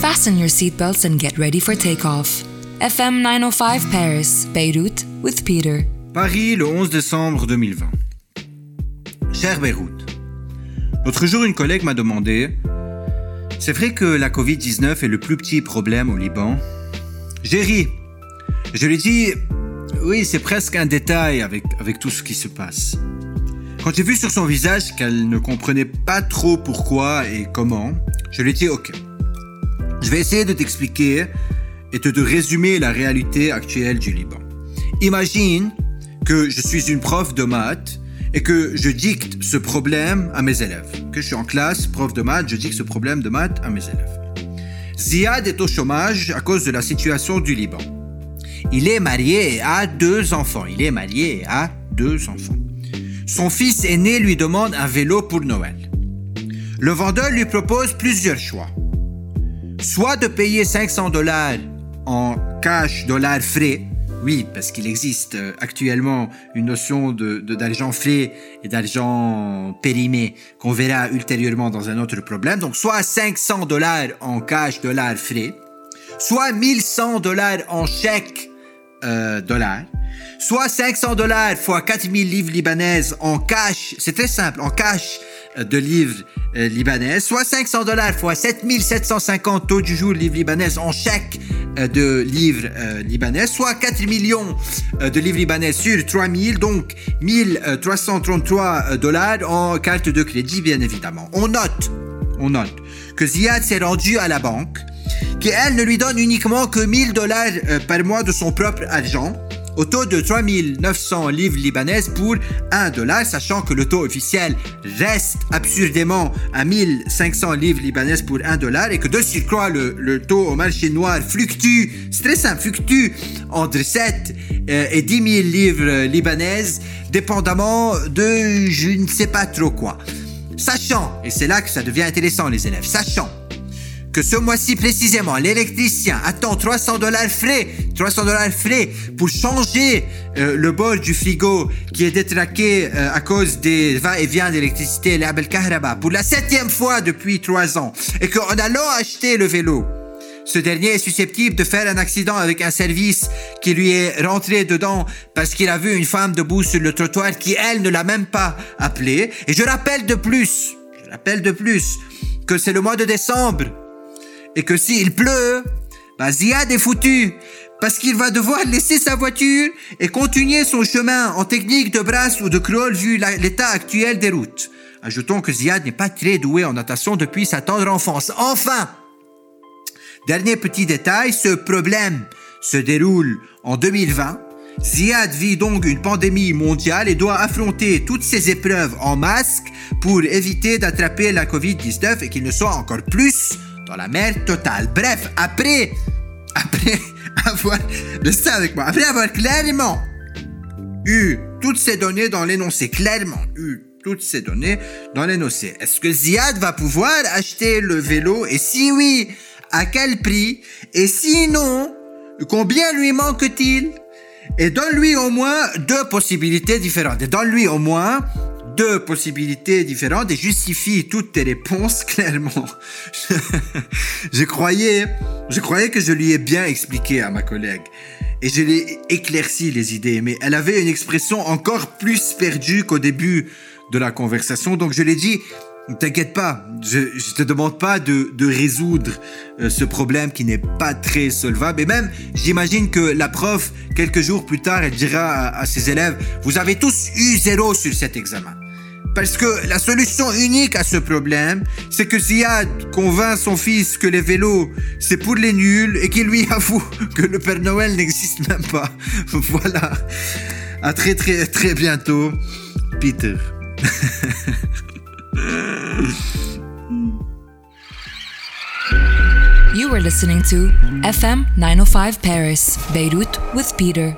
Fasten your seatbelts and get ready for takeoff. FM 905 Paris, Beirut, with Peter. Paris, le 11 décembre 2020. Cher Beyrouth, l'autre jour, une collègue m'a demandé C'est vrai que la Covid-19 est le plus petit problème au Liban? J'ai ri. Je lui ai dit Oui, c'est presque un détail avec, avec tout ce qui se passe. Quand j'ai vu sur son visage qu'elle ne comprenait pas trop pourquoi et comment, je lui ai dit Ok, je vais essayer de t'expliquer et de te résumer la réalité actuelle du Liban. Imagine que je suis une prof de maths et que je dicte ce problème à mes élèves. Que je suis en classe, prof de maths, je dicte ce problème de maths à mes élèves. Ziad est au chômage à cause de la situation du Liban. Il est marié a deux enfants. Il est marié a deux enfants. Son fils aîné lui demande un vélo pour Noël. Le vendeur lui propose plusieurs choix. Soit de payer 500 dollars en cash, dollars frais, oui, parce qu'il existe euh, actuellement une notion de d'argent frais et d'argent périmé qu'on verra ultérieurement dans un autre problème. Donc soit 500 dollars en cash, dollars frais, soit 1100 dollars en chèque euh, dollars, soit 500 dollars fois 4000 livres libanaises en cash. C'est très simple, en cash de livres euh, libanaises, soit 500 dollars fois 7750 taux du jour livres libanaises en chèque euh, de livres euh, libanais, soit 4 millions euh, de livres libanais sur 3000, donc 1333 dollars en carte de crédit, bien évidemment. On note, on note que Ziad s'est rendu à la banque, qu'elle ne lui donne uniquement que 1000 dollars par mois de son propre argent, au taux de 3900 livres libanaises pour 1 dollar, sachant que le taux officiel reste absurdément à 1500 livres libanaises pour 1 dollar et que de surcroît le, le taux au marché noir fluctue, c'est fluctue entre 7 euh, et 10 000 livres libanaises, dépendamment de je ne sais pas trop quoi. Sachant, et c'est là que ça devient intéressant les élèves, sachant que ce mois-ci précisément, l'électricien attend 300 dollars frais, 300 dollars frais pour changer euh, le bol du frigo qui est détraqué euh, à cause des va-et-vient d'électricité, pour la septième fois depuis trois ans, et qu'en allant acheter le vélo, ce dernier est susceptible de faire un accident avec un service qui lui est rentré dedans parce qu'il a vu une femme debout sur le trottoir qui, elle, ne l'a même pas appelé. Et je rappelle de plus, je rappelle de plus, que c'est le mois de décembre et que s'il pleut, bah Ziad est foutu. Parce qu'il va devoir laisser sa voiture et continuer son chemin en technique de brasse ou de crawl vu l'état actuel des routes. Ajoutons que Ziad n'est pas très doué en natation depuis sa tendre enfance. Enfin, dernier petit détail, ce problème se déroule en 2020. Ziad vit donc une pandémie mondiale et doit affronter toutes ces épreuves en masque pour éviter d'attraper la Covid-19 et qu'il ne soit encore plus dans la merde totale. Bref, après, après avoir, restez avec moi, après avoir clairement eu toutes ces données dans l'énoncé, clairement eu toutes ces données dans l'énoncé, est-ce que Ziad va pouvoir acheter le vélo? Et si oui, à quel prix? Et sinon, combien lui manque-t-il? Et donne-lui au moins deux possibilités différentes. Et donne-lui au moins deux possibilités différentes et justifie toutes tes réponses clairement. je croyais, je croyais que je lui ai bien expliqué à ma collègue et je l'ai éclairci les idées, mais elle avait une expression encore plus perdue qu'au début de la conversation, donc je l'ai dit, ne t'inquiète pas, je, ne te demande pas de, résoudre euh, ce problème qui n'est pas très solvable. Et même, j'imagine que la prof, quelques jours plus tard, elle dira à ses élèves, vous avez tous eu zéro sur cet examen. Parce que la solution unique à ce problème, c'est que Ziad convainc son fils que les vélos, c'est pour les nuls et qu'il lui avoue que le Père Noël n'existe même pas. Voilà. À très très très bientôt, Peter. You were listening to FM 905 Paris, Beirut with Peter.